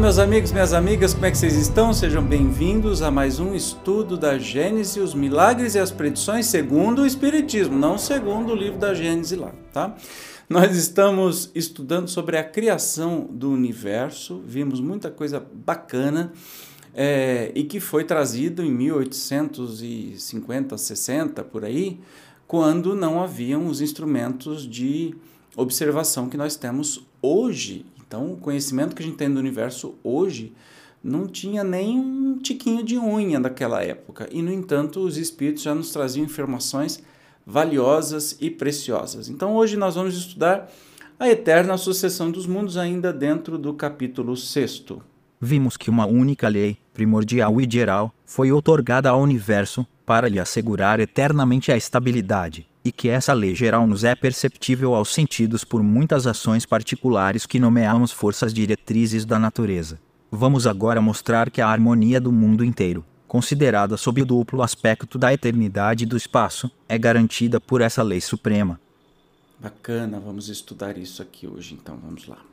Meus amigos, minhas amigas, como é que vocês estão? Sejam bem-vindos a mais um estudo da Gênese, os milagres e as predições segundo o Espiritismo, não segundo o livro da Gênese lá, tá? Nós estamos estudando sobre a criação do universo, vimos muita coisa bacana é, e que foi trazido em 1850, 60, por aí, quando não haviam os instrumentos de observação que nós temos hoje então, o conhecimento que a gente tem do universo hoje não tinha nem um tiquinho de unha daquela época. E, no entanto, os espíritos já nos traziam informações valiosas e preciosas. Então, hoje nós vamos estudar a eterna sucessão dos mundos, ainda dentro do capítulo 6. Vimos que uma única lei, primordial e geral, foi otorgada ao universo para lhe assegurar eternamente a estabilidade e que essa lei geral nos é perceptível aos sentidos por muitas ações particulares que nomeamos forças diretrizes da natureza. Vamos agora mostrar que a harmonia do mundo inteiro, considerada sob o duplo aspecto da eternidade e do espaço, é garantida por essa lei suprema. Bacana, vamos estudar isso aqui hoje, então vamos lá.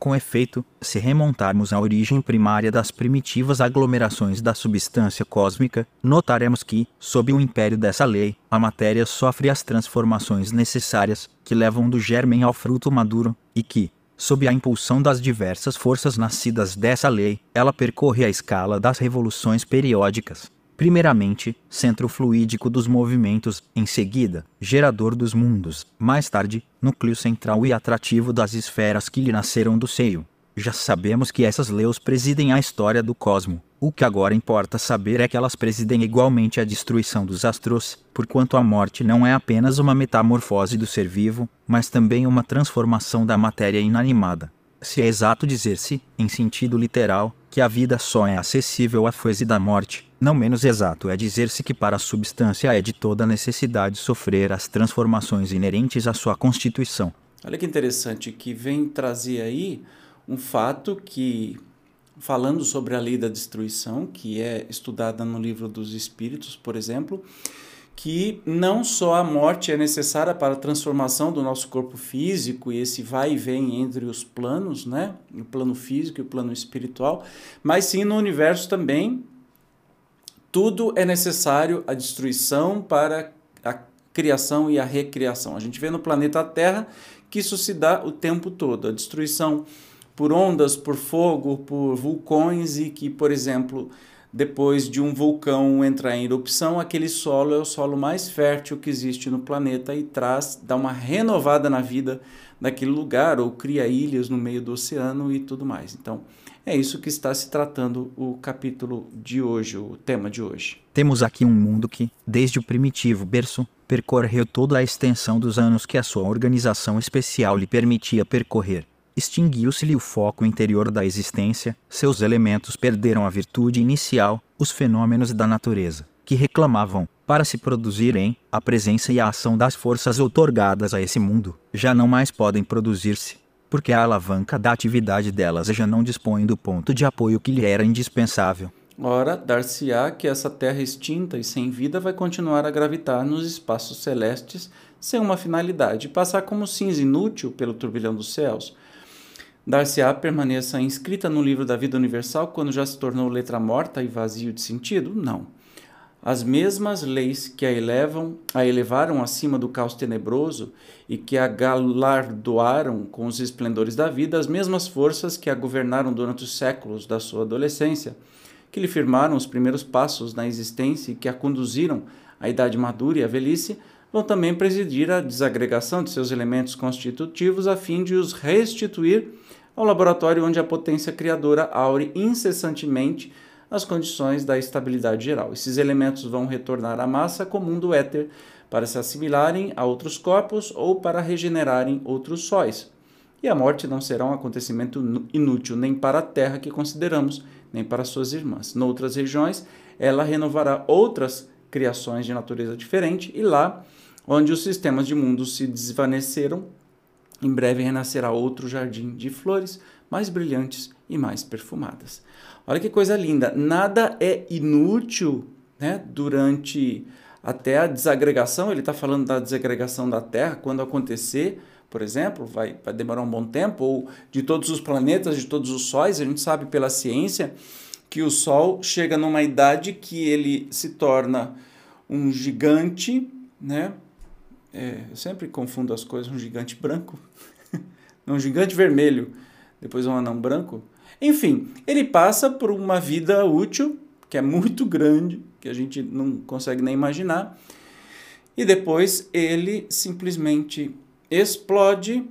Com efeito, se remontarmos à origem primária das primitivas aglomerações da substância cósmica, notaremos que, sob o império dessa lei, a matéria sofre as transformações necessárias que levam do germen ao fruto maduro, e que, sob a impulsão das diversas forças nascidas dessa lei, ela percorre a escala das revoluções periódicas, primeiramente, centro fluídico dos movimentos, em seguida, gerador dos mundos, mais tarde, núcleo central e atrativo das esferas que lhe nasceram do seio. Já sabemos que essas leis presidem a história do cosmo. O que agora importa saber é que elas presidem igualmente a destruição dos astros, porquanto a morte não é apenas uma metamorfose do ser vivo, mas também uma transformação da matéria inanimada. Se é exato dizer-se, em sentido literal, que a vida só é acessível à fase da morte, não menos exato é dizer-se que para a substância é de toda necessidade sofrer as transformações inerentes à sua constituição. Olha que interessante que vem trazer aí um fato que, falando sobre a lei da destruição, que é estudada no livro dos Espíritos, por exemplo, que não só a morte é necessária para a transformação do nosso corpo físico e esse vai e vem entre os planos, né? O plano físico e o plano espiritual, mas sim no universo também tudo é necessário a destruição para a criação e a recriação. A gente vê no planeta Terra que isso se dá o tempo todo, a destruição por ondas, por fogo, por vulcões e que, por exemplo, depois de um vulcão entrar em erupção, aquele solo é o solo mais fértil que existe no planeta e traz, dá uma renovada na vida daquele lugar ou cria ilhas no meio do oceano e tudo mais. Então, é isso que está se tratando o capítulo de hoje, o tema de hoje. Temos aqui um mundo que, desde o primitivo berço, percorreu toda a extensão dos anos que a sua organização especial lhe permitia percorrer. Extinguiu-se-lhe o foco interior da existência, seus elementos perderam a virtude inicial, os fenômenos da natureza, que reclamavam, para se produzirem, a presença e a ação das forças outorgadas a esse mundo, já não mais podem produzir-se porque a alavanca da atividade delas já não dispõe do ponto de apoio que lhe era indispensável. Ora, dar-se-á que essa terra extinta e sem vida vai continuar a gravitar nos espaços celestes sem uma finalidade, passar como cinza inútil pelo turbilhão dos céus. Dar-se-á permaneça inscrita no livro da vida universal quando já se tornou letra morta e vazio de sentido? Não as mesmas leis que a elevam, a elevaram acima do caos tenebroso e que a galardoaram com os esplendores da vida, as mesmas forças que a governaram durante os séculos da sua adolescência, que lhe firmaram os primeiros passos na existência e que a conduziram à idade madura e à velhice, vão também presidir a desagregação de seus elementos constitutivos a fim de os restituir ao laboratório onde a potência criadora aure incessantemente as condições da estabilidade geral. Esses elementos vão retornar à massa comum do éter para se assimilarem a outros corpos ou para regenerarem outros sóis. E a morte não será um acontecimento inútil nem para a terra que consideramos, nem para suas irmãs. Noutras regiões, ela renovará outras criações de natureza diferente, e lá, onde os sistemas de mundos se desvaneceram, em breve renascerá outro jardim de flores mais brilhantes e mais perfumadas. Olha que coisa linda! Nada é inútil né, durante até a desagregação. Ele está falando da desagregação da Terra, quando acontecer, por exemplo, vai, vai demorar um bom tempo, ou de todos os planetas, de todos os sóis. A gente sabe pela ciência que o Sol chega numa idade que ele se torna um gigante, né? É, eu sempre confundo as coisas, um gigante branco, um gigante vermelho, depois um anão branco. Enfim, ele passa por uma vida útil, que é muito grande, que a gente não consegue nem imaginar, e depois ele simplesmente explode,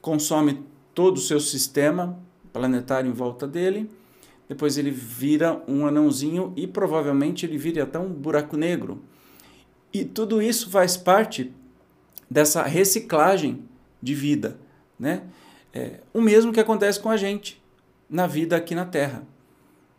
consome todo o seu sistema planetário em volta dele depois ele vira um anãozinho e provavelmente ele vira até um buraco negro. E tudo isso faz parte dessa reciclagem de vida, né? É, o mesmo que acontece com a gente na vida aqui na Terra.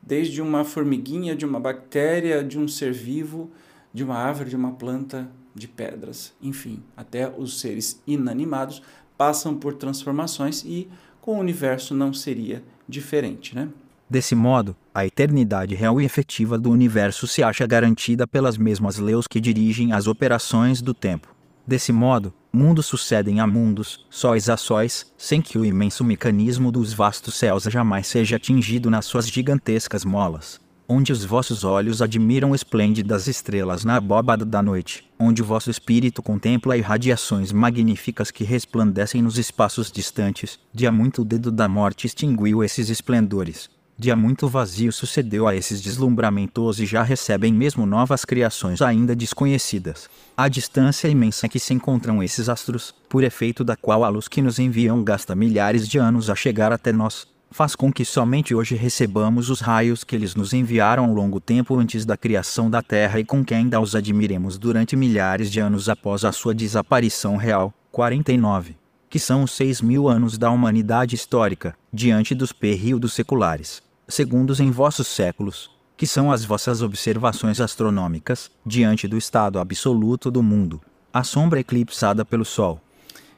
Desde uma formiguinha, de uma bactéria, de um ser vivo, de uma árvore, de uma planta, de pedras, enfim, até os seres inanimados passam por transformações e com o universo não seria diferente, né? Desse modo, a eternidade real e efetiva do universo se acha garantida pelas mesmas leis que dirigem as operações do tempo. Desse modo, mundos sucedem a mundos, sóis a sóis, sem que o imenso mecanismo dos vastos céus jamais seja atingido nas suas gigantescas molas. Onde os vossos olhos admiram esplêndidas estrelas na abóbada da noite, onde o vosso espírito contempla irradiações magníficas que resplandecem nos espaços distantes, de há muito o dedo da morte extinguiu esses esplendores, Dia muito vazio sucedeu a esses deslumbramentos e já recebem mesmo novas criações ainda desconhecidas. A distância imensa que se encontram esses astros, por efeito da qual a luz que nos enviam gasta milhares de anos a chegar até nós, faz com que somente hoje recebamos os raios que eles nos enviaram longo tempo antes da criação da Terra e com que ainda os admiremos durante milhares de anos após a sua desaparição real. 49 que são os seis mil anos da humanidade histórica, diante dos períodos seculares, segundos em vossos séculos, que são as vossas observações astronômicas, diante do estado absoluto do mundo, a sombra eclipsada pelo Sol.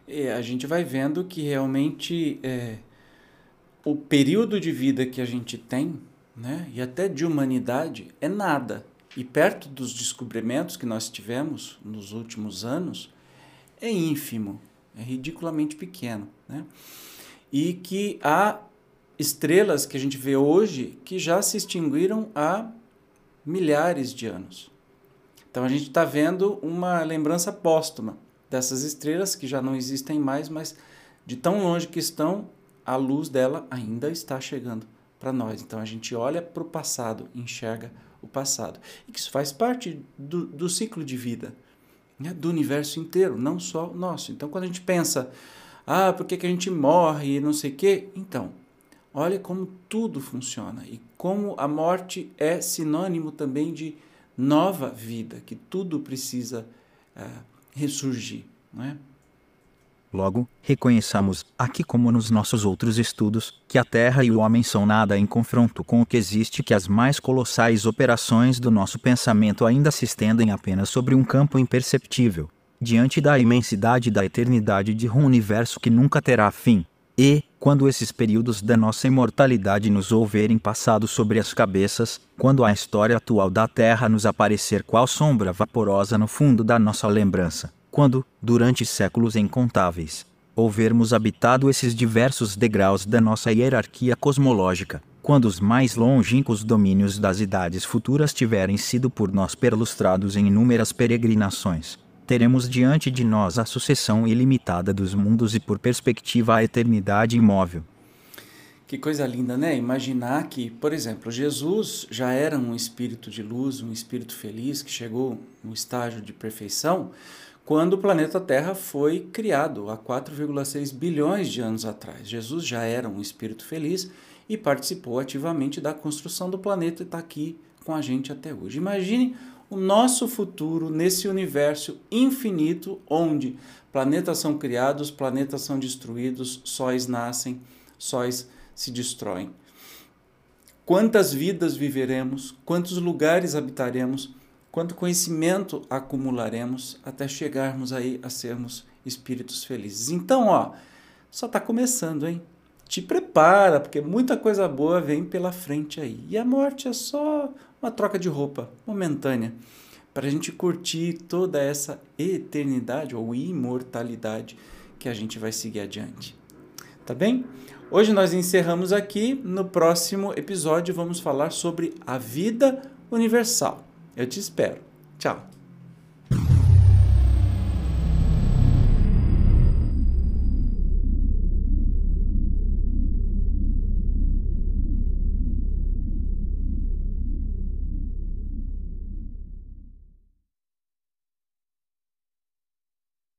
E a gente vai vendo que realmente é, o período de vida que a gente tem, né, e até de humanidade, é nada. E perto dos descobrimentos que nós tivemos nos últimos anos, é ínfimo é ridiculamente pequeno. Né? E que há estrelas que a gente vê hoje que já se extinguiram há milhares de anos. Então a gente está vendo uma lembrança póstuma dessas estrelas que já não existem mais, mas de tão longe que estão, a luz dela ainda está chegando para nós. Então a gente olha para o passado, enxerga o passado. E que isso faz parte do, do ciclo de vida né, do universo inteiro, não só o nosso. Então, quando a gente pensa, ah, por que, que a gente morre e não sei o quê? Então, olha como tudo funciona e como a morte é sinônimo também de nova vida, que tudo precisa uh, ressurgir. Não é? Logo, reconheçamos, aqui como nos nossos outros estudos, que a Terra e o homem são nada em confronto com o que existe, que as mais colossais operações do nosso pensamento ainda se estendem apenas sobre um campo imperceptível, diante da imensidade da eternidade de um universo que nunca terá fim. E, quando esses períodos da nossa imortalidade nos houverem passado sobre as cabeças, quando a história atual da Terra nos aparecer qual sombra vaporosa no fundo da nossa lembrança, quando, durante séculos incontáveis, houvermos habitado esses diversos degraus da nossa hierarquia cosmológica, quando os mais longínquos domínios das idades futuras tiverem sido por nós perlustrados em inúmeras peregrinações, teremos diante de nós a sucessão ilimitada dos mundos e por perspectiva a eternidade imóvel. Que coisa linda, né? Imaginar que, por exemplo, Jesus já era um espírito de luz, um espírito feliz que chegou no estágio de perfeição, quando o planeta Terra foi criado há 4,6 bilhões de anos atrás. Jesus já era um espírito feliz e participou ativamente da construção do planeta e está aqui com a gente até hoje. Imagine o nosso futuro nesse universo infinito onde planetas são criados, planetas são destruídos, sóis nascem, sóis se destroem. Quantas vidas viveremos, quantos lugares habitaremos, quanto conhecimento acumularemos até chegarmos aí a sermos espíritos felizes. Então, ó, só está começando, hein? Te prepara, porque muita coisa boa vem pela frente aí. E a morte é só uma troca de roupa momentânea para a gente curtir toda essa eternidade ou imortalidade que a gente vai seguir adiante. Tá bem? Hoje nós encerramos aqui. No próximo episódio vamos falar sobre a vida universal. Eu te espero. Tchau.